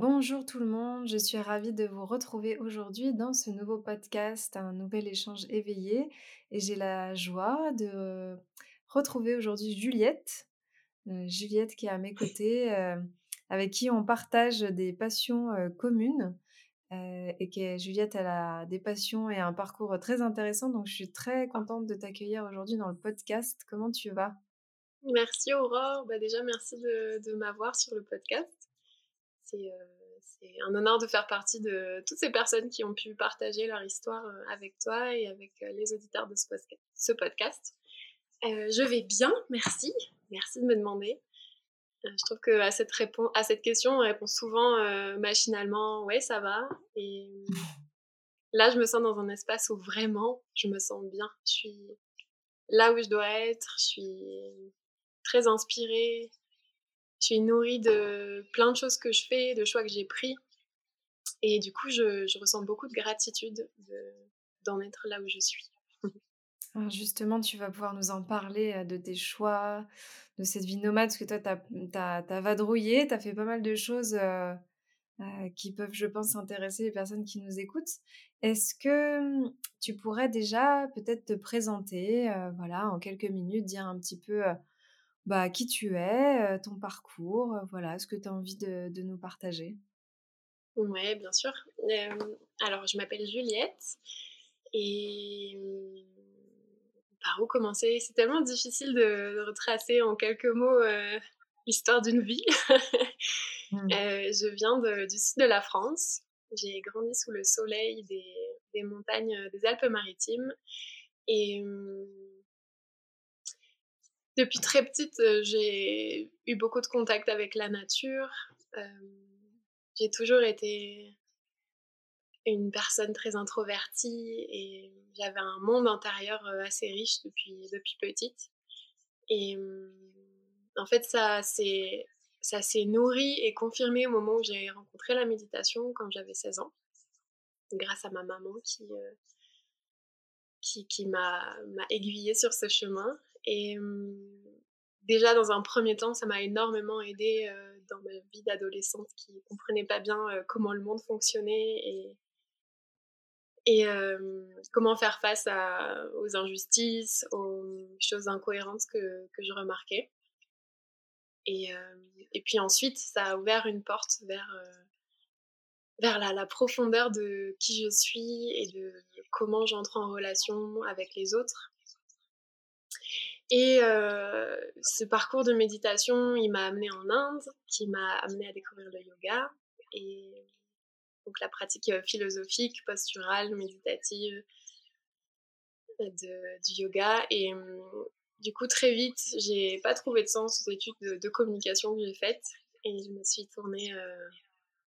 Bonjour tout le monde, je suis ravie de vous retrouver aujourd'hui dans ce nouveau podcast, un nouvel échange éveillé. Et j'ai la joie de retrouver aujourd'hui Juliette. Euh, Juliette qui est à mes côtés, euh, avec qui on partage des passions euh, communes. et que Juliette, elle a des passions et un parcours très intéressant. Donc je suis très contente de t'accueillir aujourd'hui dans le podcast. Comment tu vas? Merci Aurore. Bah déjà, merci de m'avoir sur le podcast. Euh, c'est un honneur de faire partie de toutes ces personnes qui ont pu partager leur histoire euh, avec toi et avec euh, les auditeurs de ce podcast. je vais bien, merci. Merci de me demander. je trouve que à cette, à cette question, on répond souvent machinalement Ouais, ça va. Et là, je me sens dans un espace où vraiment je me sens bien. Je suis là où je dois être. Je suis très inspirée je suis nourrie de plein de choses que je fais, de choix que j'ai pris. Et du coup, je, ressens beaucoup de gratitude d'en être là où je suis. justement, tu vas pouvoir nous en parler euh, de tes choix, de cette vie nomade, parce que toi, tu as, vadrouillé, tu as fait pas mal de choses euh, euh, qui peuvent, je pense, intéresser les personnes qui nous écoutent. Est-ce que tu pourrais déjà peut-être te présenter, voilà, en quelques minutes, dire un petit peu bah, qui tu es, ton parcours, voilà, ce que tu as envie de, nous partager. Oui, bien sûr. alors, je m'appelle Juliette et mmh, par où commencer? C'est tellement difficile de, retracer en quelques mots l'histoire d'une vie. Mmh. je viens du sud de la France. J'ai grandi sous le soleil des, des montagnes des Alpes-Maritimes et mmh, depuis très petite, euh, j'ai eu beaucoup de contact avec la nature. Euh, j'ai toujours été une personne très introvertie et j'avais un monde intérieur euh, assez riche depuis, depuis petite. Et en fait, ça s'est, nourri et confirmé au moment où j'ai rencontré la méditation quand j'avais 16 ans, grâce à ma maman qui, qui, qui m'a aiguillée sur ce chemin. Et déjà, dans un premier temps, ça m'a énormément aidé dans ma vie d'adolescente qui ne comprenait pas bien comment le monde fonctionnait et, comment faire face aux injustices, aux choses incohérentes que, je remarquais. Et, puis ensuite, ça a ouvert une porte vers, la, profondeur de qui je suis et de comment j'entre en relation avec les autres. Et euh, ce parcours de méditation, il m'a amené en Inde, qui m'a amené à découvrir le yoga et donc la pratique euh, philosophique, posturale, méditative de, du yoga. Et hum, du coup, très vite, j'ai pas trouvé de sens aux études de, communication que j'ai faites et je me suis tournée euh,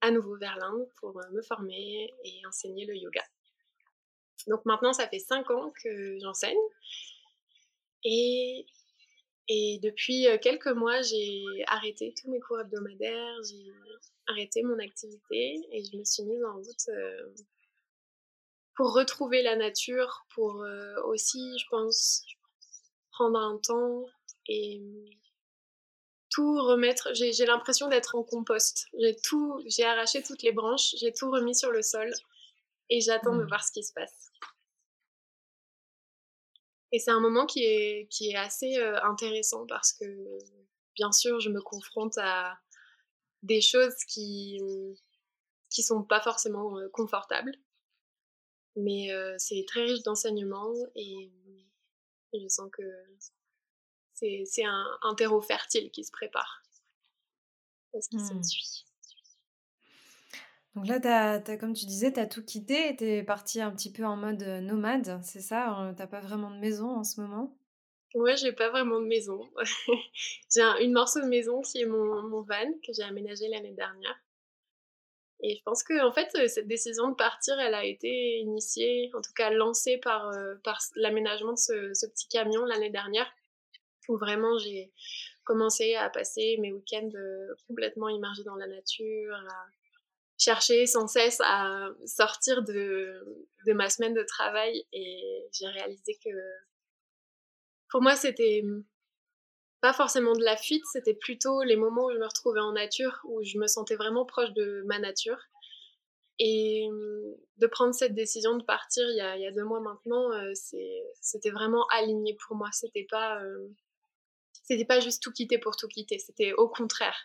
à nouveau vers l'Inde pour me former et enseigner le yoga. Donc maintenant, ça fait cinq ans que j'enseigne et, et depuis quelques mois, j'ai arrêté tous mes cours hebdomadaires, j'ai arrêté mon activité et je me suis mise en route pour retrouver la nature, pour aussi, je pense, prendre un temps et tout remettre. J'ai l'impression d'être en compost. J'ai tout, j'ai arraché toutes les branches, j'ai tout remis sur le sol et j'attends de mmh. voir ce qui se passe. Et c'est un moment qui est, qui est assez euh, intéressant parce que, bien sûr, je me confronte à des choses qui qui sont pas forcément euh, confortables. Mais c'est très riche d'enseignements et je sens que c'est un, un, terreau fertile qui se prépare. Parce qu'il mmh. suit. Donc là, comme tu disais, tu as tout quitté tu es partie un petit peu en mode nomade, c'est ça T'as pas vraiment de maison en ce moment? Ouais, j'ai pas vraiment de maison. j'ai une morceau de maison qui est mon, mon van que j'ai aménagé l'année dernière. Et je pense que en fait, cette décision de partir, elle a été initiée, en tout cas lancée par, par l'aménagement de ce, petit camion l'année dernière, où vraiment j'ai commencé à passer mes week-ends complètement immergés dans la nature, chercher sans cesse à sortir de, de ma semaine de travail. Et j'ai réalisé que pour moi, c'était pas forcément de la fuite, c'était plutôt les moments où je me retrouvais en nature, où je me sentais vraiment proche de ma nature. Et de prendre cette décision de partir il y a, il y a deux mois maintenant, euh, c'était vraiment aligné pour moi. C'était pas, euh, c'était pas juste tout quitter pour tout quitter. C'était au contraire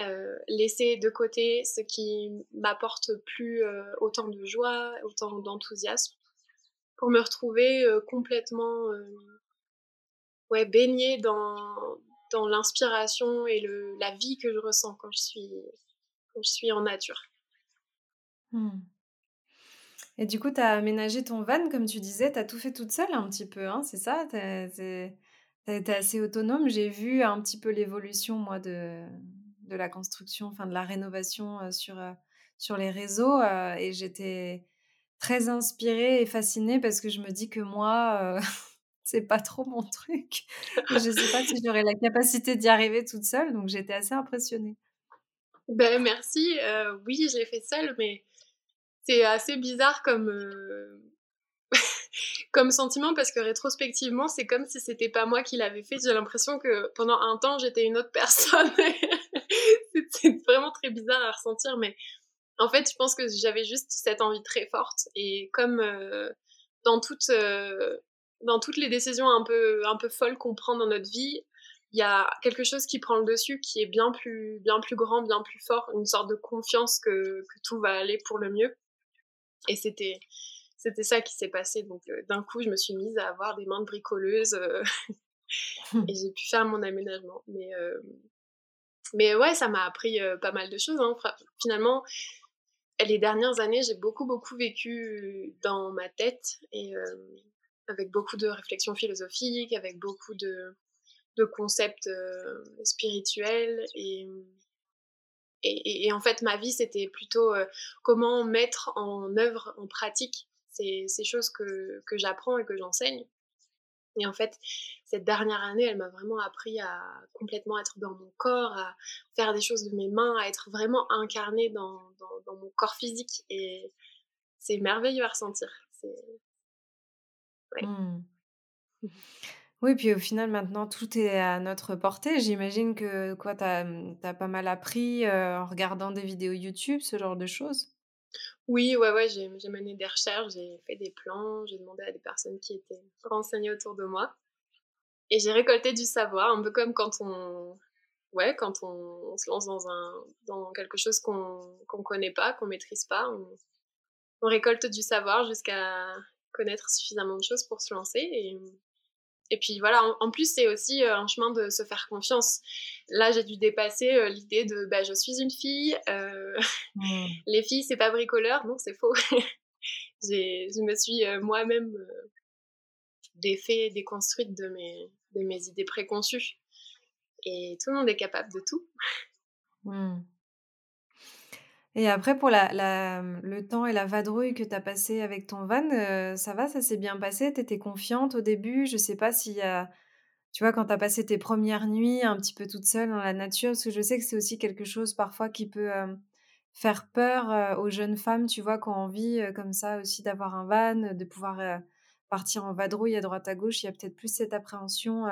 euh, laisser de côté ce qui m'apporte plus autant de joie, autant d'enthousiasme, pour me retrouver complètement ouais, baigner dans, dans l'inspiration et le, la vie que je ressens quand je suis, quand je suis en nature. Mmh. Et du coup, tu as aménagé ton van, comme tu disais, tu as tout fait toute seule un petit peu, hein, c'est ça? Tu es, assez autonome. J'ai vu un petit peu l'évolution, moi, de, de la construction, enfin de la rénovation sur, sur les réseaux. Et j'étais très inspirée et fascinée parce que je me dis que moi, c'est pas trop mon truc. je sais pas si j'aurais la capacité d'y arriver toute seule, donc j'étais assez impressionnée. Ben merci. Euh, oui, je l'ai fait seule, mais c'est assez bizarre comme euh, comme sentiment parce que rétrospectivement, c'est comme si c'était pas moi qui l'avais fait. J'ai l'impression que pendant un temps, j'étais une autre personne. c'est vraiment très bizarre à ressentir, mais en fait, je pense que j'avais juste cette envie très forte et comme euh, dans toute dans toutes les décisions un peu, un peu folles qu'on prend dans notre vie, il y a quelque chose qui prend le dessus, qui est bien plus, bien plus grand, bien plus fort, une sorte de confiance que, tout va aller pour le mieux. Et c'était, c'était ça qui s'est passé. Donc euh, d'un coup, je me suis mise à avoir des mains de bricoleuse euh, et j'ai pu faire mon aménagement. Mais, euh, mais ouais, ça m'a appris pas mal de choses. Hein. Finalement, les dernières années, j'ai beaucoup, beaucoup vécu dans ma tête et avec beaucoup de réflexions philosophiques, avec beaucoup de, concepts euh, spirituels. Et, et, en fait, ma vie, c'était plutôt euh, comment mettre en œuvre, en pratique, ces, ces choses que, que j'apprends et que j'enseigne. Et en fait, cette dernière année, elle m'a vraiment appris à complètement être dans mon corps, à faire des choses de mes mains, à être vraiment incarnée dans, mon corps physique. Et c'est merveilleux à ressentir. Mmh. Oui, puis au final, maintenant, tout est à notre portée. J'imagine que quoi, tu as, mmh, pas mal appris en regardant des vidéos YouTube, ce genre de choses? Oui, ouais, ouais, j'ai mené des recherches, j'ai fait des plans, j'ai demandé à des personnes qui étaient renseignées autour de moi. Et j'ai récolté du savoir, un peu comme quand on, ouais, quand on, se lance dans, un, dans quelque chose qu'on ne connaît pas, qu'on maîtrise pas. on récolte du savoir jusqu'à connaître suffisamment de choses pour se lancer. Et, et puis voilà, en, plus, c'est aussi euh, un chemin de se faire confiance. Là, j'ai dû dépasser euh, l'idée de bah, je suis une fille, euh, mmh. les filles, c'est pas bricoleur. Non, c'est faux. je me suis moi-même défait, déconstruite de mes, de mes idées préconçues. Et tout le monde est capable de tout. Mmh. Et après, pour la, mmh, le temps et la vadrouille que tu as passé avec ton van, ça va, ça s'est bien passé? Tu étais confiante au début? Je sais pas s'il y a, tu vois, quand tu as passé tes premières nuits un petit peu toute seule dans la nature, parce que je sais que c'est aussi quelque chose parfois qui peut faire peur aux jeunes femmes, tu vois, qui ont envie comme ça aussi d'avoir un van, de pouvoir partir en vadrouille à droite à gauche. Il y a peut-être plus cette appréhension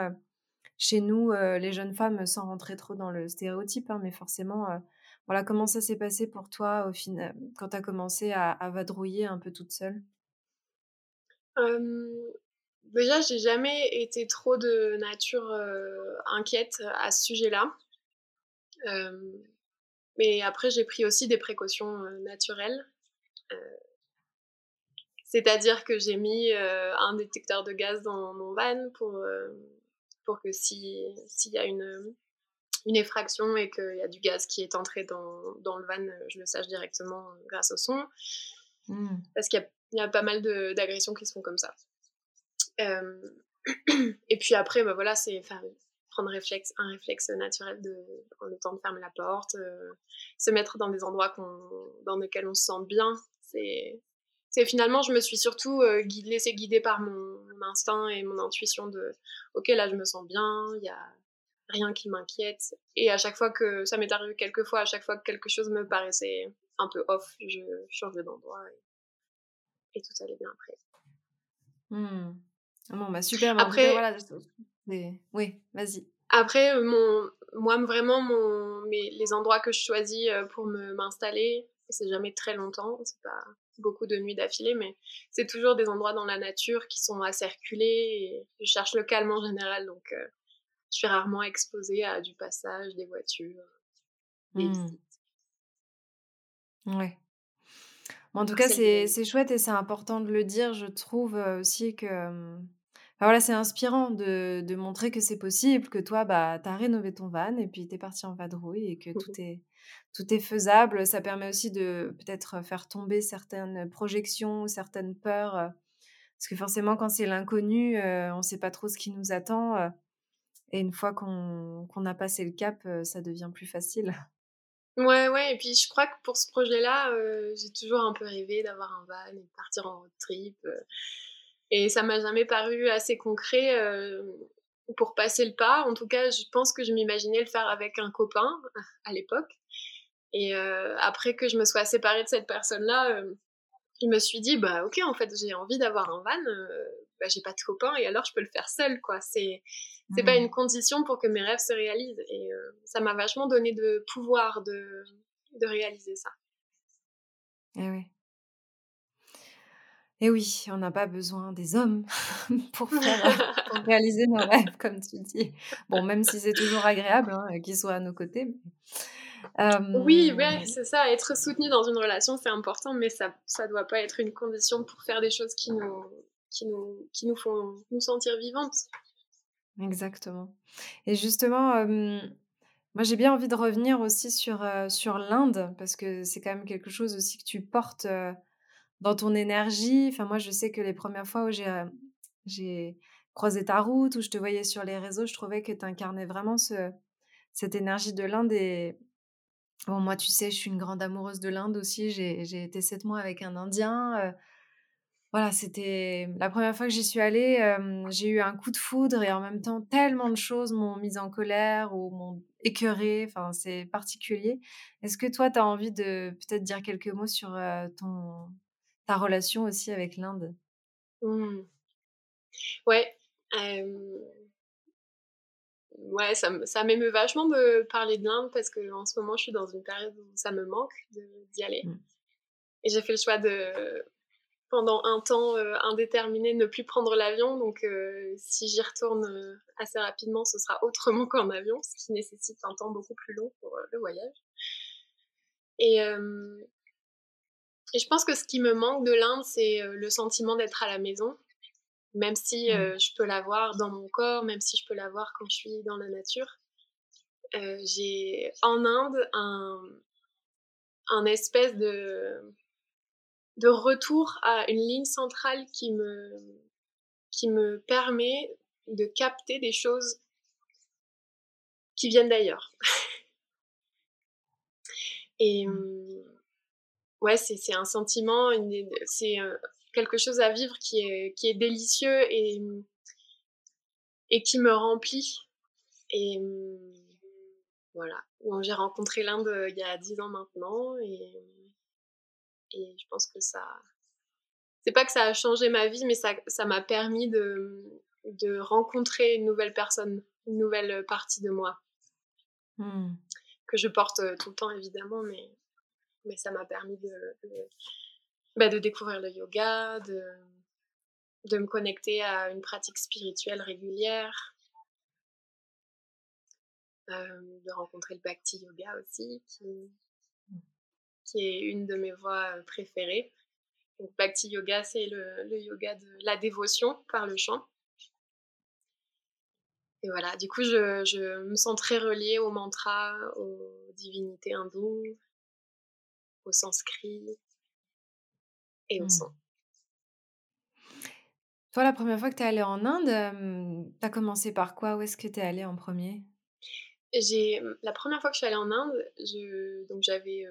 chez nous, les jeunes femmes, sans rentrer trop dans le stéréotype, hein, mais forcément voilà, comment ça s'est passé pour toi au final, quand tu as commencé à, vadrouiller un peu toute seule? Déjà, j'ai jamais été trop de nature inquiète à ce sujet-là. mais après, j'ai pris aussi des précautions naturelles. C'est-à-dire que j'ai mis un détecteur de gaz dans mon van pour, pour que s'il y a une, une effraction et qu'il y a du gaz qui est entré dans, dans, le van, je le sache directement grâce au son. Mmh. Parce qu'il y, y, a pas mal d'agressions qui se font comme ça. et puis après, bah voilà, c'est prendre réflexe, un réflexe naturel de le temps de fermer la porte, se mettre dans des endroits dans lesquels on se sent bien. C'est finalement, je me suis surtout euh, laissée guider par mon, instinct et mon intuition de ok, là je me sens bien, il y a rien qui m'inquiète. Et à chaque fois que ça m'est arrivé quelques fois, à chaque fois que quelque chose me paraissait un peu off, je changeais d'endroit et, tout allait bien après. Mmh. Bon, bah super. après, voilà. Oui, vas-y. Après, euh, mon, moi, vraiment, mon, les endroits que je choisis euh, pour m'installer, c'est jamais très longtemps, c'est pas beaucoup de nuits d'affilée, mais c'est toujours des endroits dans la nature qui sont à circuler et je cherche le calme en général, donc euh, je suis rarement exposée à du passage, des voitures, des mmh. visites. Ouais. en tout cas, c'est chouette et c'est important de le dire, je trouve aussi que voilà, c'est inspirant de, de, montrer que c'est possible, que toi, bah, tu as rénové ton van et puis tu es parti en vadrouille et que mmh tout est, tout est faisable. Ça permet aussi de peut-être faire tomber certaines projections, certaines peurs. Parce que forcément, quand c'est l'inconnu, on ne sait pas trop ce qui nous attend. Et une fois qu'on a passé le cap, ça devient plus facile. Ouais, ouais. Et puis, je crois que pour ce projet-là, j'ai toujours un peu rêvé d'avoir un van et partir en road trip. Et ça m'a jamais paru assez concret pour passer le pas. En tout cas, je pense que je m'imaginais le faire avec un copain à l'époque. Et après que je me sois séparée de cette personne-là, je me suis dit, bah ok, en fait, j'ai envie d'avoir un van. Bah, j'ai pas de copain et alors je peux le faire seule, quoi. C'est c'est pas mmh. une condition pour que mes rêves se réalisent. Et ça m'a vachement donné de pouvoir de, de réaliser ça. Eh oui. Et oui, on n'a pas besoin des hommes pour, faire, réaliser nos rêves, comme tu dis. Bon, même si c'est toujours agréable hein, qu'ils soient à nos côtés. Oui, ouais, c'est ça. Être soutenu dans une relation, c'est important, mais ça ne doit pas être une condition pour faire des choses qui nous, qui nous, qui nous font nous sentir vivantes. Exactement. Et justement, moi j'ai bien envie de revenir aussi sur, sur l'Inde, parce que c'est quand même quelque chose aussi que tu portes dans ton énergie. Enfin, moi, je sais que les premières fois où j'ai, croisé ta route, où je te voyais sur les réseaux, je trouvais que tu incarnais vraiment ce, cette énergie de l'Inde. Et bon, moi, tu sais, je suis une grande amoureuse de l'Inde aussi. J'ai été sept mois avec un Indien. Voilà, c'était la première fois que j'y suis allée. Euh, j'ai eu un coup de foudre et en même temps, tellement de choses m'ont mise en colère ou m'ont écœurée. Enfin, c'est particulier. Est-ce que toi, tu as envie de peut-être dire quelques mots sur ton, ta relation aussi avec l'Inde? Mmh. Ouais. Ouais, ça, ça m'émeut vachement de parler de l'Inde parce qu'en ce moment, je suis dans une période où ça me manque d'y aller. Mmh. Et j'ai fait le choix de, pendant un temps indéterminé, ne plus prendre l'avion. Donc, si j'y retourne assez rapidement, ce sera autrement qu'en avion, ce qui nécessite un temps beaucoup plus long pour le voyage. Et, et je pense que ce qui me manque de l'Inde, c'est euh, le sentiment d'être à la maison, même si euh, mmh. je peux l'avoir dans mon corps, même si je peux l'avoir quand je suis dans la nature. Euh, j'ai en Inde un, un espèce de, de retour à une ligne centrale qui me, qui me permet de capter des choses qui viennent d'ailleurs. Et mmh. hum, ouais, c'est un sentiment, c'est euh, quelque chose à vivre qui est, qui est délicieux et, et qui me remplit. Et voilà, j'ai rencontré l'Inde euh, il y a dix ans maintenant et, et je pense que ça. C'est pas que ça a changé ma vie, mais ça m'a permis de, de rencontrer une nouvelle personne, une nouvelle partie de moi. Mmh. Que je porte euh, tout le temps évidemment, mais mais ça m'a permis de, bah, de, découvrir le yoga, de, de me connecter à une pratique spirituelle régulière, euh, de rencontrer le Bhakti Yoga aussi, qui, qui est une de mes voies préférées. Donc, Bhakti Yoga, c'est le, le, yoga de la dévotion par le chant. Et voilà, du coup, je, je me sens très reliée au mantra, aux divinités hindoues, au sanskrit et au mmh. son. Toi, la première fois que tu es allée en Inde, tu as commencé par quoi? Où est-ce que tu es allée en premier? J'ai la première fois que je suis allée en Inde, je donc j'avais,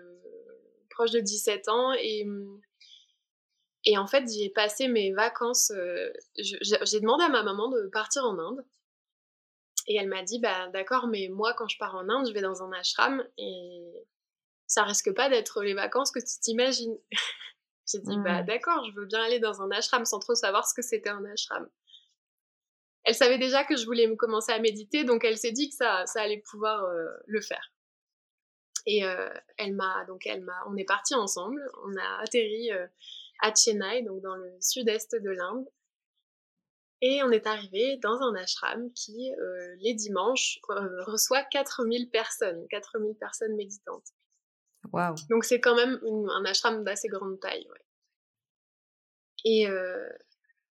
proche de 17 ans et et en fait, j'ai passé mes vacances, j'ai demandé à ma maman de partir en Inde et elle m'a dit: «Bah, d'accord, mais moi, quand je pars en Inde, je vais dans un ashram et ça risque pas d'être les vacances que tu t'imagines». J'ai dit, bah mmh. d'accord, je veux bien aller dans un ashram sans trop savoir ce que c'était un ashram. Elle savait déjà que je voulais me commencer à méditer, donc elle s'est dit que ça, ça allait pouvoir euh, le faire. Et euh, elle m'a, donc elle m'a, on est partis ensemble, on a atterri euh, à Chennai, donc dans le sud-est de l'Inde. Et on est arrivé dans un ashram qui, les dimanches, reçoit 4000 personnes, 4000 personnes méditantes. Donc c'est quand même un ashram d'assez grande taille. Ouais. Et, euh,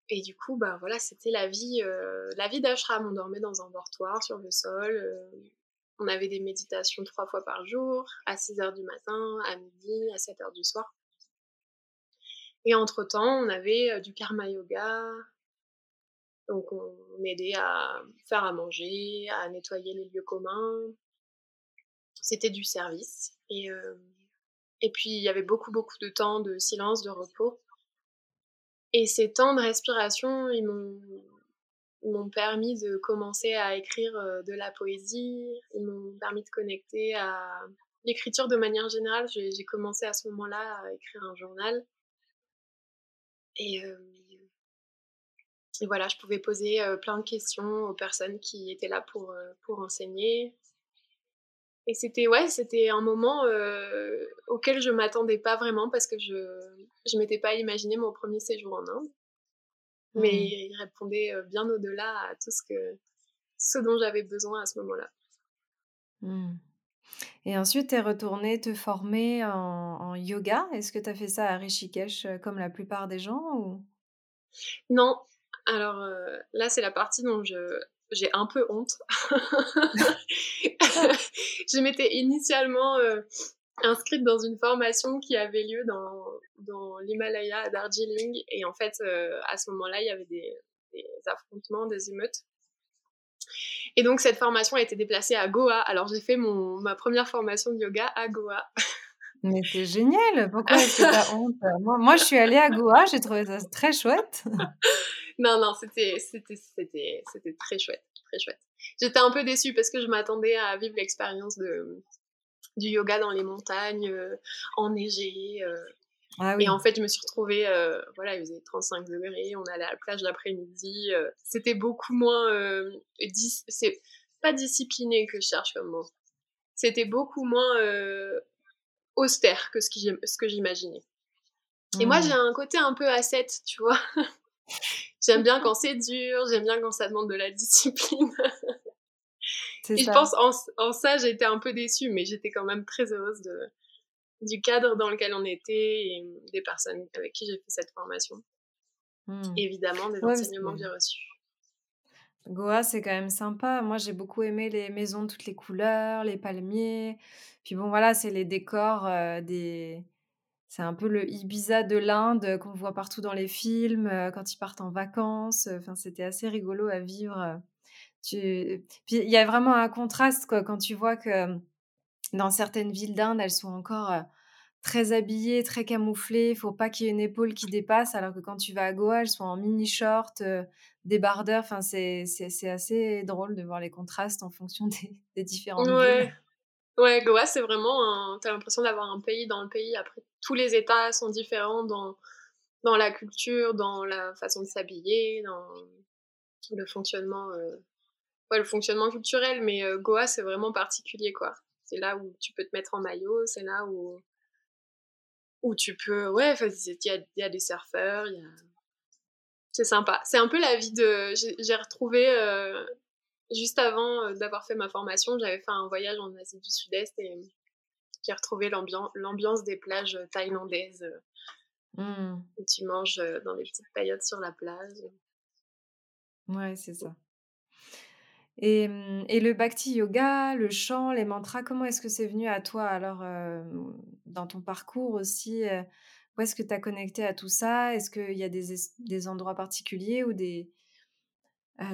et du coup, bah voilà, c'était la vie, euh, la vie d'ashram. On dormait dans un dortoir sur le sol. Euh, on avait des méditations trois fois par jour, à 6 heures du matin, à midi, à 7 heures du soir. Et entre-temps, on avait du karma yoga. Donc on, on aidait à faire à manger, à nettoyer les lieux communs. C'était du service. Et, euh, et puis, il y avait beaucoup, beaucoup de temps de silence, de repos. Et ces temps de respiration, ils m'ont permis de commencer à écrire euh, de la poésie, ils m'ont permis de connecter à l'écriture de manière générale. J'ai commencé à ce moment-là à écrire un journal. Et, euh, voilà, je pouvais poser plein de questions aux personnes qui étaient là pour, pour enseigner. Et c'était ouais, c'était un moment euh, auquel je m'attendais pas vraiment parce que je je m'étais pas imaginé mon premier séjour en Inde. Mais mmh. il répondait bien au-delà à tout ce que ce dont j'avais besoin à ce moment-là. Mmh. Et ensuite, tu es retournée te former en, en yoga? Est-ce que tu as fait ça à Rishikesh comme la plupart des gens ou... Non. Alors là, c'est la partie dont je j'ai un peu honte. je m'étais initialement euh, inscrite dans une formation qui avait lieu dans, dans l'Himalaya à Darjeeling. Et en fait, euh, à ce moment-là, il y avait des, des, affrontements, des émeutes. Et donc, cette formation a été déplacée à Goa. Alors, j'ai fait mon, ma première formation de yoga à Goa. Mais c'est génial! Pourquoi est-ce que t'as honte? Moi, moi, je suis allée à Goa, j'ai trouvé ça très chouette. non, non, c'était très chouette, très chouette. J'étais un peu déçue parce que je m'attendais à vivre l'expérience de, du yoga dans les montagnes, euh, enneigé. Euh. Ah et en fait, je me suis retrouvée, euh, voilà, il faisait 35 degrés, on allait à la plage l'après-midi. c'était beaucoup moins. c'est pas discipliné que je cherche comme mot. C'était beaucoup moins austère que ce, ce que j'imaginais. Et moi, mmh. j'ai un côté un peu asset, tu vois. j'aime bien quand c'est dur, j'aime bien quand ça demande de la discipline. Et je pense en, en ça, j'étais un peu déçue, mais j'étais quand même très heureuse de, du cadre dans lequel on était et des personnes avec qui j'ai fait cette formation. Mmh. Évidemment, des enseignements j'ai reçus. Goa, c'est quand même sympa. Moi, j'ai beaucoup aimé les maisons de toutes les couleurs, les palmiers. Puis bon, voilà, c'est les décors des. C'est un peu le Ibiza de l'Inde qu'on voit partout dans les films quand ils partent en vacances. Enfin, c'était assez rigolo à vivre. Il y a vraiment un contraste quoi, quand tu vois que dans certaines villes d'Inde, elles sont encore très habillées, très camouflées. Il faut pas qu'il y ait une épaule qui dépasse, alors que quand tu vas à Goa, elles sont en mini short, débardeurs. Enfin, c'est assez drôle de voir les contrastes en fonction des, des différentes villes. Ouais, Goa, c'est vraiment. T'as l'impression d'avoir un pays dans le pays. Après, tous les États sont différents dans, dans la culture, dans la façon de s'habiller, dans le fonctionnement. Euh, ouais, le fonctionnement culturel. Mais euh, Goa, c'est vraiment particulier, quoi. C'est là où tu peux te mettre en maillot, c'est là où. où tu peux. Ouais, il y a, y a des surfeurs, il y a. C'est sympa. C'est un peu la vie de. J'ai retrouvé. Euh, juste avant euh, d'avoir fait ma formation, j'avais fait un voyage en Asie du Sud-Est et j'ai retrouvé l'ambiance des plages thaïlandaises. Mmh. Et tu manges dans des petites paillotes sur la plage. Ouais, c'est ça. Et, mmh, et le bhakti yoga, le chant, les mantras, comment est-ce que c'est venu à toi alors, dans ton parcours aussi, où est-ce que tu as connecté à tout ça? Est-ce qu'il y a des des endroits particuliers ou des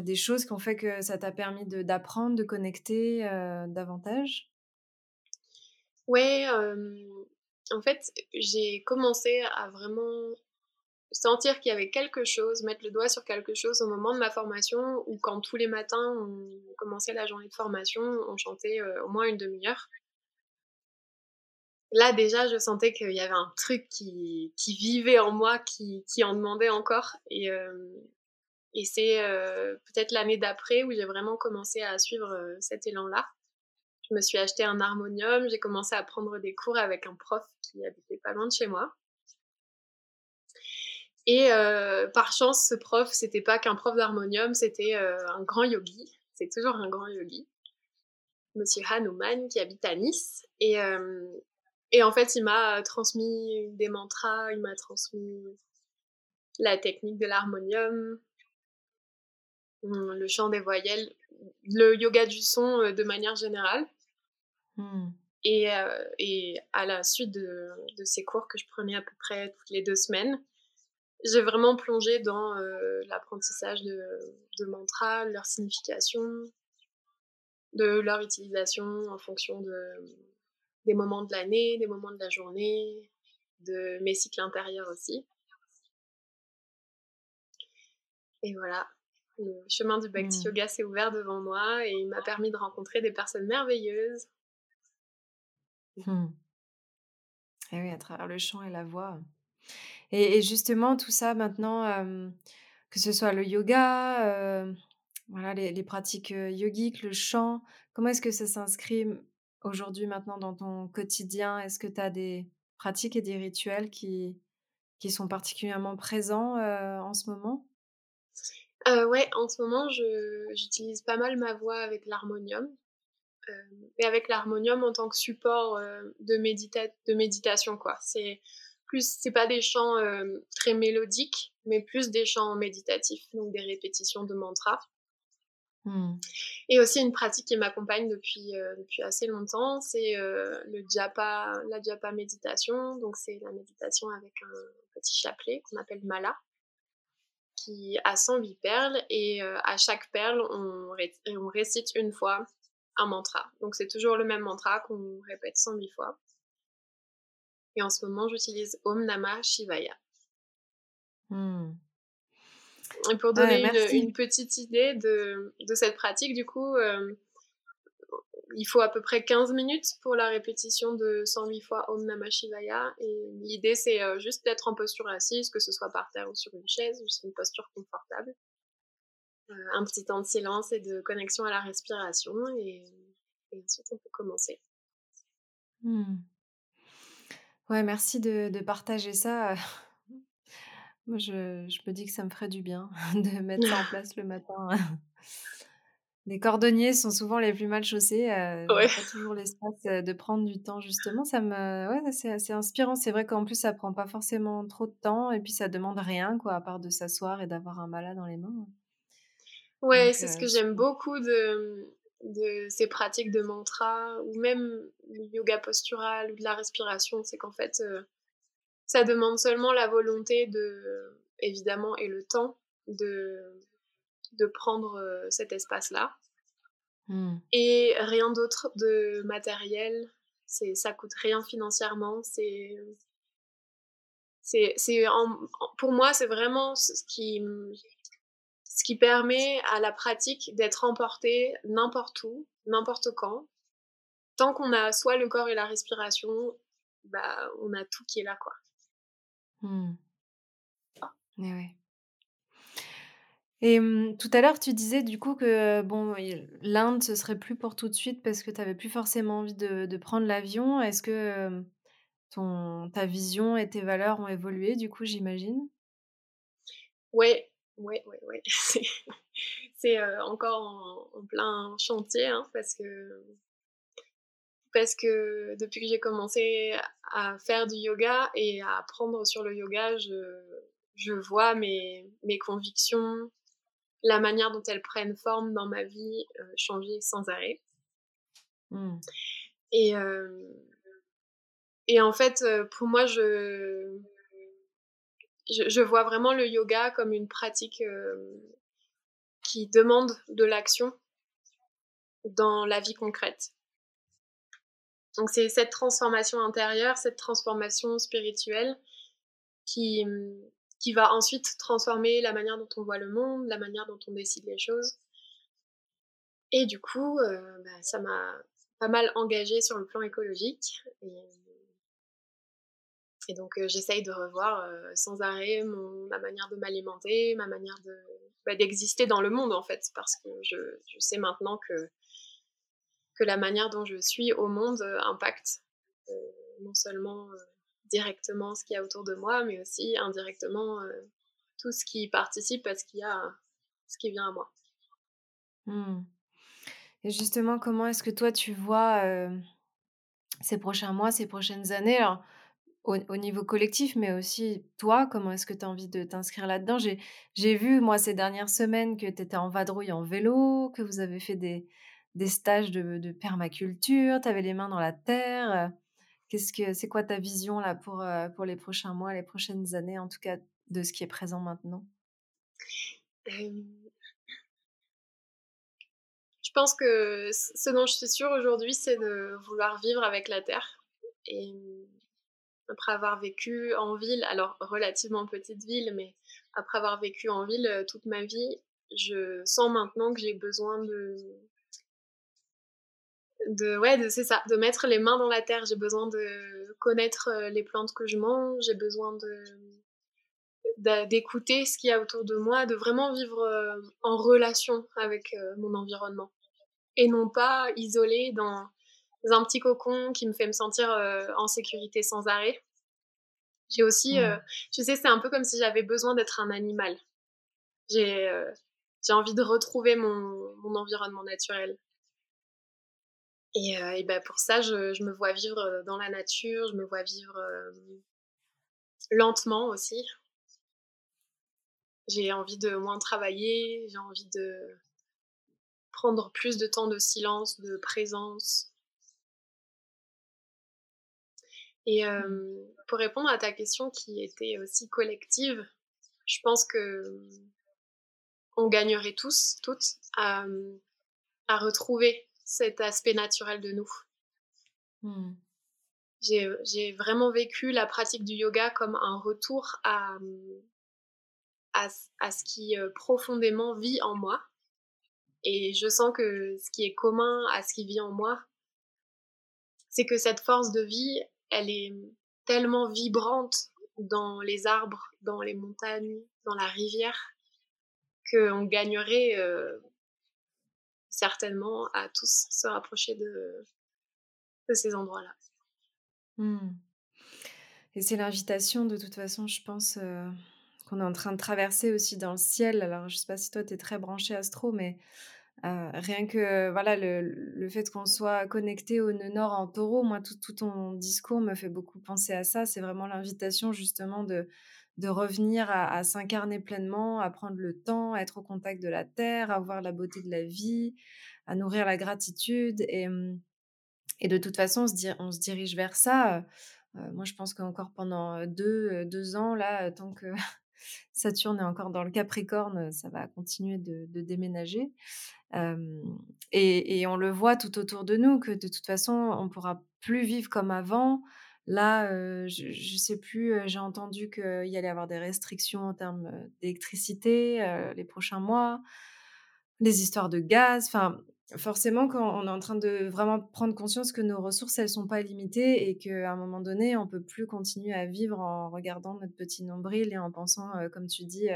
des choses qui ont fait que ça t'a permis de d'apprendre, de connecter, davantage? Ouais, en fait, j'ai commencé à vraiment sentir qu'il y avait quelque chose, mettre le doigt sur quelque chose au moment de ma formation ou quand tous les matins on commençait la journée de formation, on chantait au moins une demi-heure. Là déjà, je sentais qu'il y avait un truc qui, qui vivait en moi, qui, qui en demandait encore. Et, et c'est peut-être l'année d'après où j'ai vraiment commencé à suivre cet élan-là. Je me suis acheté un harmonium, j'ai commencé à prendre des cours avec un prof qui habitait pas loin de chez moi. Et euh, par chance, ce prof, c'était pas qu'un prof d'harmonium, c'était euh, un grand yogi. C'est toujours un grand yogi, Monsieur Hanuman, qui habite à Nice. Et, euh, et en fait, il m'a transmis des mantras, il m'a transmis la technique de l'harmonium, hum, le chant des voyelles, le yoga du son de manière générale. Mmh. Et, et, à la suite de, de, ces cours que je prenais à peu près toutes les deux semaines, j'ai vraiment plongé dans l'apprentissage de, de mantras, leur signification, de leur utilisation en fonction de, des moments de l'année, des moments de la journée, de mes cycles intérieurs aussi. Et voilà, le chemin du Bhakti mmh. Yoga s'est ouvert devant moi et il m'a permis de rencontrer des personnes merveilleuses. Mmh. Et oui, à travers le chant et la voix. Et, justement, tout ça maintenant, que ce soit le yoga, voilà, les, pratiques yogiques, le chant, comment est-ce que ça s'inscrit aujourd'hui maintenant dans ton quotidien? Est-ce que tu as des pratiques et des rituels qui, qui sont particulièrement présents en ce moment? Ouais, en ce moment, j'utilise pas mal ma voix avec l'harmonium. et avec l'harmonium en tant que support de, médita de méditation, quoi. C'est plus, c'est pas des chants euh, très mélodiques, mais plus des chants méditatifs, donc des répétitions de mantras. Hmm. Et aussi une pratique qui m'accompagne depuis, euh, depuis assez longtemps, c'est euh, le japa, la japa méditation. Donc c'est la méditation avec un petit chapelet qu'on appelle mala, qui a 108 perles et à chaque perle on, on récite une fois un mantra. Donc c'est toujours le même mantra qu'on répète 108 fois. Et en ce moment, j'utilise Om Namah Shivaya. Hmm. Et pour donner une, petite idée de, de, cette pratique, du coup, euh, il faut à peu près 15 minutes pour la répétition de 108 fois Om Namah Shivaya. Et l'idée, c'est euh, juste d'être en posture assise, que ce soit par terre ou sur une chaise, juste une posture confortable. Euh, un petit temps de silence et de connexion à la respiration. Et, ensuite, on peut commencer. Hmm. Ouais, merci de de partager ça, Moi, je je me dis que ça me ferait du bien de mettre ça en place le matin. Les cordonniers sont souvent les plus mal chaussés, heu, pas toujours l'espace, de prendre du temps justement. Ça me ouais, c'est assez inspirant. C'est vrai qu'en plus, ça prend pas forcément trop de temps et puis ça demande rien quoi, à part de s'asseoir et d'avoir un malade dans les mains. Ouais, c'est ce que j'aime beaucoup de de ces pratiques de mantra ou même du yoga postural ou de la respiration, c'est qu'en fait, euh, ça demande seulement la volonté de, évidemment, et le temps de, de prendre euh, cet espace-là. Hmm. Et rien d'autre de matériel, c'est, ça coûte rien financièrement, c'est, c'est, c'est pour moi, c'est vraiment ce qui, ce qui permet à la pratique d'être emportée n'importe où, n'importe quand. Tant qu'on a soit le corps et la respiration, bah, on a tout qui est là, quoi. Mmh. ouais. Et mmh, tout à l'heure, tu disais du coup que bon, l'Inde, ce serait plus pour tout de suite parce que tu avais plus forcément envie de, de prendre l'avion. Est-ce que ton, ta vision et tes valeurs ont évolué, du coup, j'imagine? Ouais, oui, oui, oui. c'est euh, encore en, plein chantier hein, parce que parce que depuis que j'ai commencé à faire du yoga et à apprendre sur le yoga, je, je vois mes, mes convictions, la manière dont elles prennent forme dans ma vie euh, changer sans arrêt. Mmh. Et, euh, et en fait, pour moi, je, je, je, vois vraiment le yoga comme une pratique qui demande de l'action dans la vie concrète. Donc c'est cette transformation intérieure, cette transformation spirituelle qui, qui va ensuite transformer la manière dont on voit le monde, la manière dont on décide les choses. Et du coup, euh, bah, ça m'a pas mal engagée sur le plan écologique. Et donc euh, j'essaye de revoir euh, sans arrêt mon, ma manière de m'alimenter, ma manière de, bah, d'exister dans le monde en fait, parce que je, je sais maintenant que que la manière dont je suis au monde euh, impacte non seulement directement ce qu'il y a autour de moi, mais aussi indirectement tout ce qui participe à ce qu'il y a, ce qui vient à moi. Mmh. Et justement, comment est-ce que toi tu vois ces prochains mois, ces prochaines années? Alors, au, niveau collectif, mais aussi toi, comment est-ce que tu as envie de t'inscrire là-dedans? J'ai vu, moi, ces dernières semaines, que tu étais en vadrouille en vélo, que vous avez fait des, des stages de, permaculture, tu avais les mains dans la terre. Qu'est-ce que c'est quoi ta vision là pour, pour les prochains mois, les prochaines années, en tout cas de ce qui est présent maintenant? Je pense que ce dont je suis sûre aujourd'hui, c'est de vouloir vivre avec la terre. Et après avoir vécu en ville, alors relativement petite ville, mais après avoir vécu en ville euh, toute ma vie, je sens maintenant que j'ai besoin de de ouais c'est ça de mettre les mains dans la terre. J'ai besoin de connaître euh, les plantes que je mange. J'ai besoin de d'écouter ce qu'il y a autour de moi de vraiment vivre euh, en relation avec mon environnement. Et non pas isolé dans un petit cocon qui me fait me sentir en sécurité sans arrêt j'ai aussi mmh. tu sais c'est un peu comme si j'avais besoin d'être un animal j'ai j'ai envie de retrouver mon, mon environnement naturel et, euh, bah, pour ça, je, me vois vivre euh, dans la nature, je me vois vivre euh, lentement aussi. J'ai envie de moins travailler, j'ai envie de prendre plus de temps de silence, de présence. Et mmh. pour répondre à ta question qui était aussi collective, je pense que on gagnerait tous, toutes, à retrouver cet aspect naturel de nous. J'ai vraiment vécu la pratique du yoga comme un retour à, à, ce qui euh, profondément vit en moi. Et je sens que ce qui est commun à ce qui vit en moi, c'est que cette force de vie, elle est tellement vibrante dans les arbres, dans les montagnes, dans la rivière, qu'on gagnerait euh, certainement à tous se rapprocher de, ces endroits-là. Mmh. Et c'est l'invitation, de toute façon, je pense, euh, qu'on est en train de traverser aussi dans le ciel. Alors, je ne sais pas si toi, tu es très branché astro, mais euh, rien que voilà le, le fait qu'on soit connecté au nœud nord en taureau, moi, tout, tout ton discours me fait beaucoup penser à ça. C'est vraiment l'invitation, justement, de, de revenir à, s'incarner pleinement, à prendre le temps, à être au contact de la terre, à voir la beauté de la vie, à nourrir la gratitude. Et, et de toute façon, on se, on se dirige vers ça. Euh, moi, je pense qu'encore pendant deux, deux ans, là, tant que Saturne est encore dans le Capricorne, ça va continuer de, déménager. et, on le voit tout autour de nous, que de toute façon, on pourra plus vivre comme avant. Là, je ne sais plus, j'ai entendu qu'il y allait avoir des restrictions en termes d'électricité les prochains mois, les histoires de gaz. Enfin, forcément, quand on est en train de vraiment prendre conscience que nos ressources, elles ne sont pas limitées et qu'à un moment donné, on peut plus continuer à vivre en regardant notre petit nombril et en pensant, comme tu dis,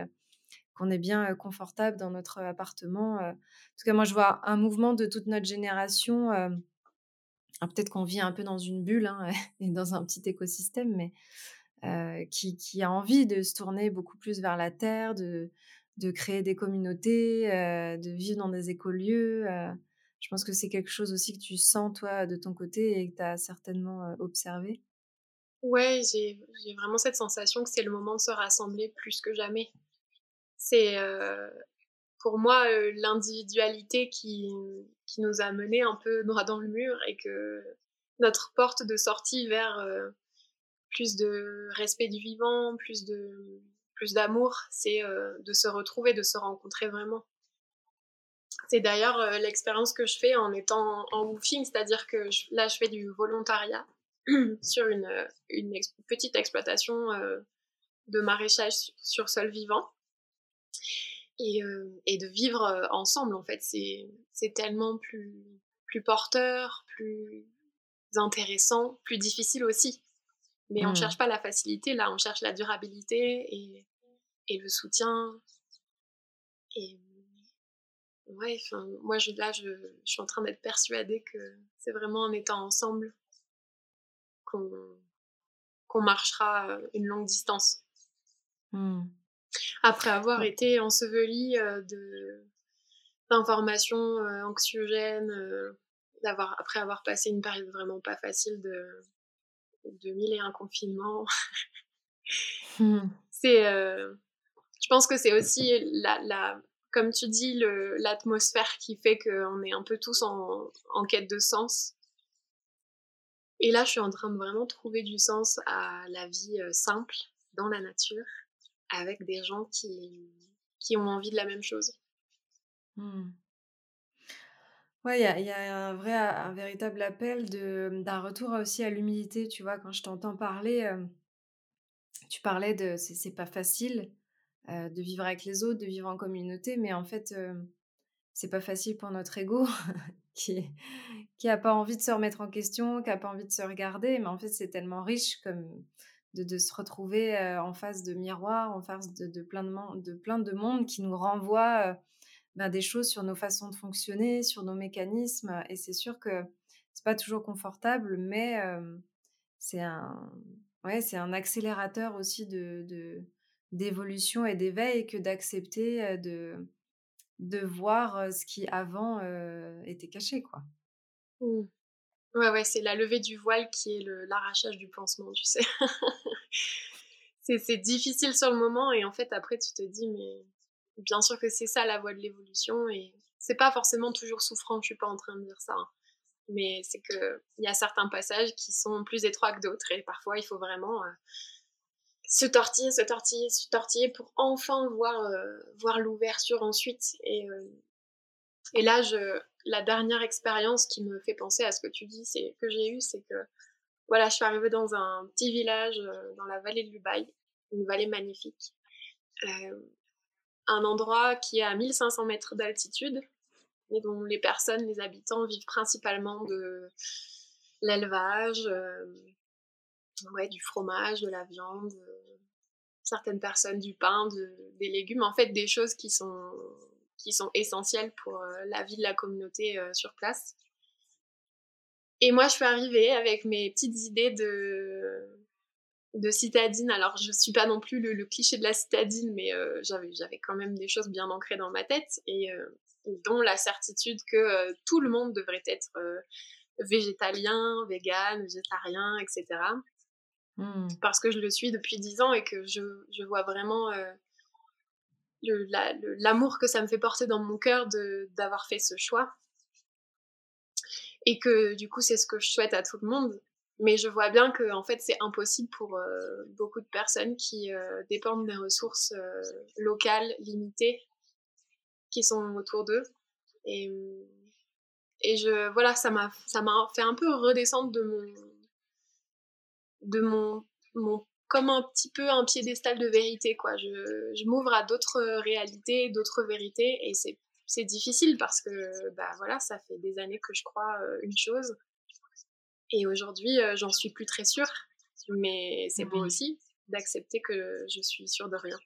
qu'on est bien confortable dans notre appartement. En tout cas, moi, je vois un mouvement de toute notre génération peut-être qu'on vit un peu dans une bulle hein, et dans un petit écosystème, mais qui, a envie de se tourner beaucoup plus vers la terre, de, de créer des communautés, de vivre dans des écolieux. Je pense que c'est quelque chose aussi que tu sens, toi, de ton côté et que tu as certainement observé. Ouais, j'ai vraiment cette sensation que c'est le moment de se rassembler plus que jamais. C'est pour moi l'individualité qui, qui nous a menés un peu droit dans le mur et que notre porte de sortie vers plus de respect du vivant, plus de plus d'amour, c'est de se retrouver, de se rencontrer vraiment. C'est d'ailleurs l'expérience que je fais en étant en woofing, c'est-à-dire que là je fais du volontariat sur une, une petite exploitation de maraîchage sur sol vivant. Et, et de vivre ensemble, en fait, c'est tellement plus, plus porteur, plus intéressant, plus difficile aussi. Mais on ne mmh. cherche pas la facilité, là, on cherche la durabilité et, et le soutien. Et ouais, moi, je, là, je, je suis en train d'être persuadée que c'est vraiment en étant ensemble qu'on qu'on marchera une longue distance. Mmh. Après avoir été enseveli de d'informations anxiogènes, d'avoir après avoir passé une période vraiment pas facile de de mille et un confinements. Mmh. C'est, je pense que c'est aussi la, comme tu dis, l'atmosphère qui fait qu'on est un peu tous en, quête de sens. Et là, je suis en train de vraiment trouver du sens à la vie simple dans la nature avec des gens qui, qui ont envie de la même chose. Mmh. Ouais, il y a, un vrai, un véritable appel d'un retour aussi à l'humilité. Tu vois, quand je t'entends parler, tu parlais de c'est pas facile de vivre avec les autres, de vivre en communauté, mais en fait, c'est pas facile pour notre ego qui qui a pas envie de se remettre en question, qui a pas envie de se regarder, mais en fait c'est tellement riche comme de, se retrouver en face de miroirs, en face de, plein de, de plein de monde qui nous renvoie ben, des choses sur nos façons de fonctionner, sur nos mécanismes, et c'est sûr que c'est pas toujours confortable, mais c'est un ouais c'est un accélérateur aussi de d'évolution et d'éveil que d'accepter de de voir ce qui avant était caché, quoi. Mmh. Ouais, ouais, c'est la levée du voile qui est l'arrachage du pansement, tu sais. c'est difficile sur le moment et en fait, après, tu te dis, mais bien sûr que c'est ça la voie de l'évolution et c'est pas forcément toujours souffrant, je suis pas en train de dire ça. Hein. Mais c'est qu'il y a certains passages qui sont plus étroits que d'autres et parfois, il faut vraiment se tortiller, se tortiller, se tortiller pour enfin voir, euh, voir l'ouverture ensuite. Et, euh, et là, je, la dernière expérience qui me fait penser à ce que tu dis, c'est que j'ai eu, c'est que voilà, je suis arrivée dans un petit village euh, dans la vallée de l'Ubaï, une vallée magnifique, un endroit qui est à 1500 mètres d'altitude et dont les personnes, les habitants vivent principalement de l'élevage, ouais, du fromage, de la viande, certaines personnes du pain, des légumes, en fait des choses qui sont, essentielles pour euh, la vie de la communauté euh, sur place. Et moi, je suis arrivée avec mes petites idées de, citadine. Alors, je suis pas non plus le, cliché de la citadine, mais euh, j'avais, j'avais quand même des choses bien ancrées dans ma tête, et dont la certitude que tout le monde devrait être végétalien, vegan, végétarien, etc. Mmh. parce que je le suis depuis dix ans et que je, je vois vraiment euh, l'amour que ça me fait porter dans mon cœur d'avoir fait ce choix. Et que du coup, c'est ce que je souhaite à tout le monde. Mais je vois bien que en fait, c'est impossible pour euh, beaucoup de personnes qui euh, dépendent des ressources locales limitées qui sont autour d'eux. Et, et je, voilà, ça m'a fait un peu redescendre de mon, de mon, mon comme un petit peu un piédestal de vérité quoi. Je, je m'ouvre à d'autres réalités d'autres vérités et c'est c'est difficile parce que bah voilà ça fait des années que je crois euh, une chose. Et aujourd'hui euh, j'en suis plus très sûre mais c'est beau aussi d'accepter que je suis sûre de rien.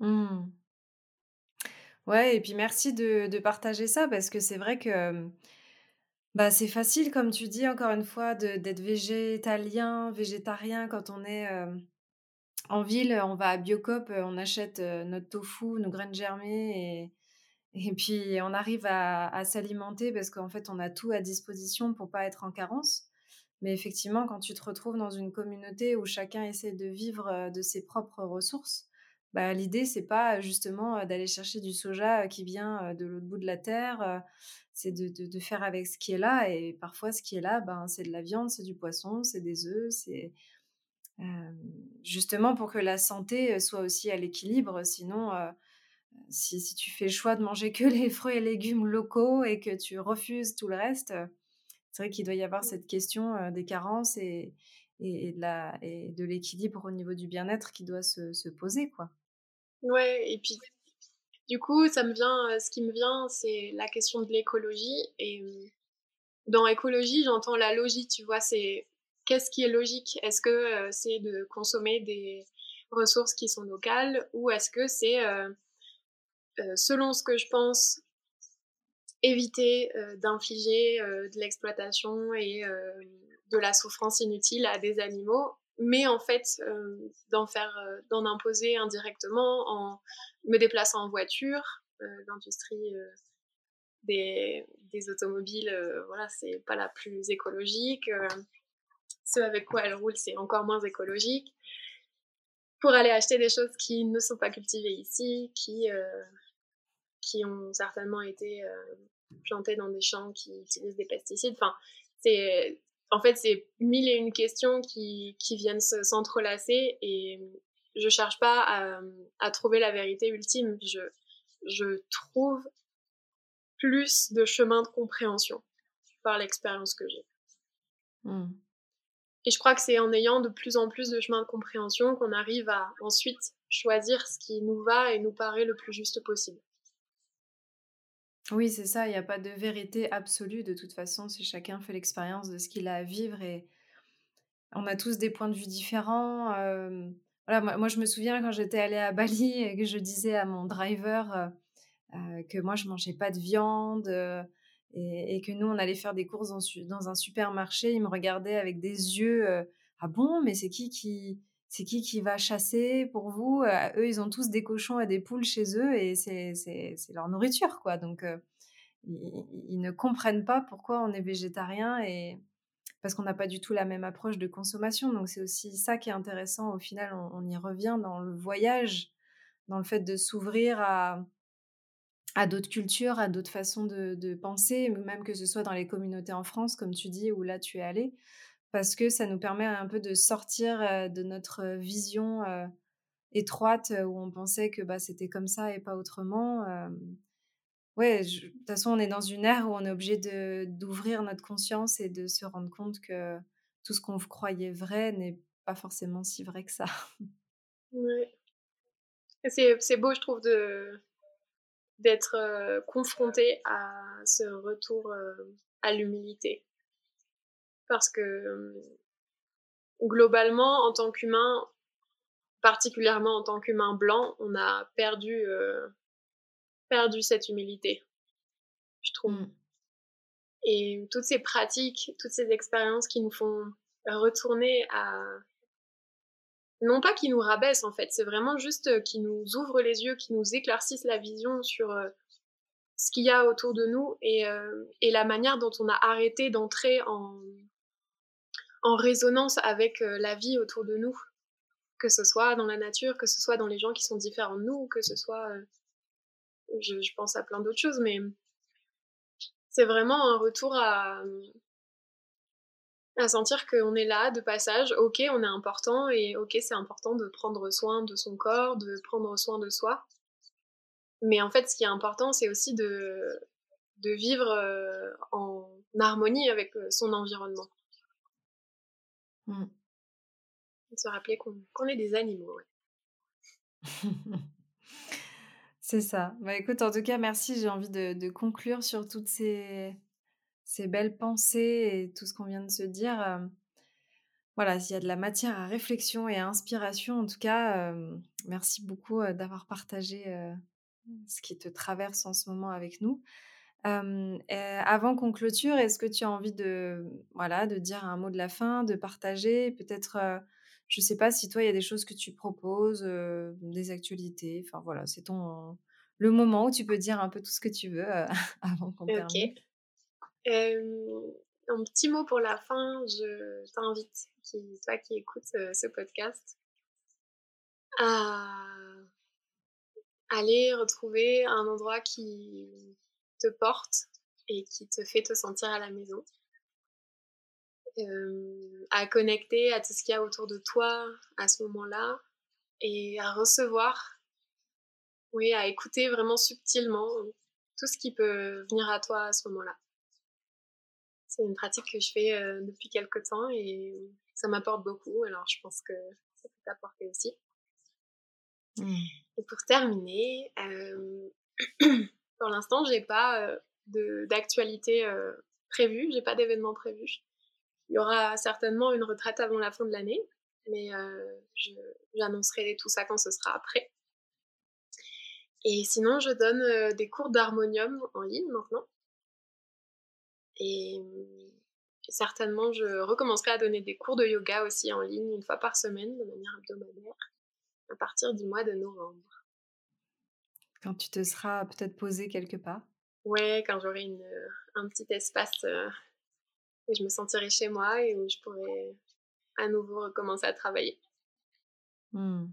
Mmh. ouais et puis merci de, de partager ça parce que c'est vrai que bah, c'est facile, comme tu dis, encore une fois, d'être végétalien, végétarien quand on est en ville. On va à Biocop, on achète notre tofu, nos graines germées Et puis, on arrive à, s'alimenter parce qu'en fait, on a tout à disposition pour pas être en carence. Mais effectivement, quand tu te retrouves dans une communauté où chacun essaie de vivre de ses propres ressources, bah, l'idée, c'est pas justement d'aller chercher du soja qui vient de l'autre bout de la terre, c'est de, faire avec ce qui est là. Et parfois, ce qui est là, ben, c'est de la viande, c'est du poisson, c'est des œufs, c'est justement pour que la santé soit aussi à l'équilibre. Sinon, si, tu fais le choix de manger que les fruits et légumes locaux et que tu refuses tout le reste, c'est vrai qu'il doit y avoir cette question des carences et, et, de l'équilibre au niveau du bien-être qui doit se, poser, quoi. Ouais, et puis du coup, ça me vient, ce qui me vient, c'est la question de l'écologie. Et dans écologie, j'entends la logique, tu vois, c'est qu'est-ce qui est logique? Est-ce que c'est de consommer des ressources qui sont locales ou est-ce que c'est euh, selon ce que je pense, éviter euh, d'infliger euh, de l'exploitation et de la souffrance inutile à des animaux, mais en fait d'en faire, d'en imposer indirectement en me déplaçant en voiture. L'industrie des, automobiles, voilà, c'est pas la plus écologique. ce avec quoi elle roule, c'est encore moins écologique pour aller acheter des choses qui ne sont pas cultivées ici, qui qui ont certainement été euh, plantés dans des champs qui utilisent des pesticides. Enfin, c'est en fait c'est mille et une questions qui, qui viennent s'entrelacer et je cherche pas à, à, trouver la vérité ultime. Je, je trouve plus de chemin de compréhension par l'expérience que j'ai. Mmh. Et je crois que c'est en ayant de plus en plus de chemin de compréhension qu'on arrive à ensuite choisir ce qui nous va et nous paraît le plus juste possible. Oui, c'est ça, il n'y a pas de vérité absolue de toute façon, si chacun fait l'expérience de ce qu'il a à vivre et on a tous des points de vue différents. moi, je me souviens quand j'étais allée à Bali et que je disais à mon driver que moi je mangeais pas de viande et, que nous on allait faire des courses dans, un supermarché, il me regardait avec des yeux ah bon, mais c'est qui qui c'est qui qui va chasser pour vous? Eux, ils ont tous des cochons et des poules chez eux et c'est leur nourriture, quoi. Donc, ils, ne comprennent pas pourquoi on est végétarien et parce qu'on n'a pas du tout la même approche de consommation. Donc, c'est aussi ça qui est intéressant. Au final, on, y revient dans le voyage, dans le fait de s'ouvrir à, à d'autres cultures, à d'autres façons de, de, penser, même que ce soit dans les communautés en France, comme tu dis, où là tu es allé parce que ça nous permet un peu de sortir de notre vision étroite où on pensait que bah, c'était comme ça et pas autrement. Ouais, de toute façon, on est dans une ère où on est obligé d'ouvrir notre conscience et de se rendre compte que tout ce qu'on croyait vrai n'est pas forcément si vrai que ça. Oui. C'est beau, je trouve, de d'être confronté à ce retour à l'humilité parce que globalement, en tant qu'humain, particulièrement en tant qu'humain blanc, on a perdu, euh, perdu cette humilité, je trouve. Mm. Et toutes ces pratiques, toutes ces expériences qui nous font retourner à... Non pas qui nous rabaissent en fait, c'est vraiment juste euh, qui nous ouvrent les yeux, qui nous éclaircissent la vision sur euh, ce qu'il y a autour de nous et, et la manière dont on a arrêté d'entrer en, en résonance avec euh, la vie autour de nous, que ce soit dans la nature, que ce soit dans les gens qui sont différents de nous, que ce soit, euh, je, pense à plein d'autres choses, mais c'est vraiment un retour à, à sentir qu'on est là de passage, ok, on est important et ok, c'est important de prendre soin de son corps, de prendre soin de soi. Mais en fait, ce qui est important, c'est aussi de, de vivre euh, en harmonie avec son environnement. Mmh. Se rappeler qu'on est des animaux. C'est ça. Bah, écoute, en tout cas, merci. J'ai envie de, conclure sur toutes ces, ces, belles pensées et tout ce qu'on vient de se dire. voilà, s'il y a de la matière à réflexion et à inspiration, en tout cas, merci beaucoup d'avoir partagé ce qui te traverse en ce moment avec nous avant qu'on clôture, est-ce que tu as envie de, voilà, de dire un mot de la fin, de partager Peut-être, je ne sais pas si toi, il y a des choses que tu proposes, des actualités. Enfin voilà, c'est ton le moment où tu peux dire un peu tout ce que tu veux avant qu'on termine. Ok. un petit mot pour la fin, je t'invite, toi qui écoutes ce podcast, à aller retrouver un endroit qui te porte et qui te fait te sentir à la maison. Euh, à connecter à tout ce qu'il y a autour de toi à ce moment-là et à recevoir, oui, à écouter vraiment subtilement tout ce qui peut venir à toi à ce moment-là. C'est une pratique que je fais euh, depuis quelques temps et ça m'apporte beaucoup, alors je pense que ça peut t'apporter aussi. Mmh. Et pour terminer, euh, pour l'instant, j'ai pas d'actualité prévue, j'ai pas d'événement prévu. Il y aura certainement une retraite avant la fin de l'année, mais euh, j'annoncerai tout ça quand ce sera après. Et sinon, je donne euh, des cours d'harmonium en ligne maintenant. Et, certainement, je recommencerai à donner des cours de yoga aussi en ligne une fois par semaine, de manière hebdomadaire, à partir du mois de novembre. Quand tu te seras peut-être posé quelque part? Ouais, quand j'aurai un petit espace euh, et je me sentirai chez moi et où je pourrais à nouveau recommencer à travailler. Mmh.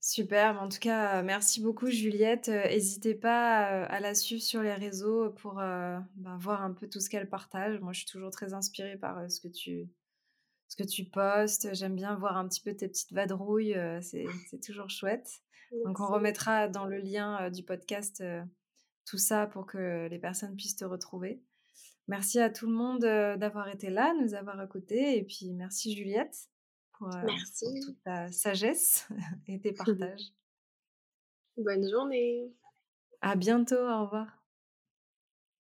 Super, en tout cas, merci beaucoup Juliette. N'hésitez pas à la suivre sur les réseaux pour bah, voir un peu tout ce qu'elle partage. Moi, je suis toujours très inspirée par ce, que tu, ce que tu postes. J'aime bien voir un petit peu tes petites vadrouilles, c'est toujours chouette. Donc, on remettra dans le lien du podcast tout ça pour que les personnes puissent te retrouver. Merci à tout le monde d'avoir été là, nous avoir écoutés. Et puis merci Juliette pour, toute ta sagesse et tes partages. Bonne journée. À bientôt, au revoir.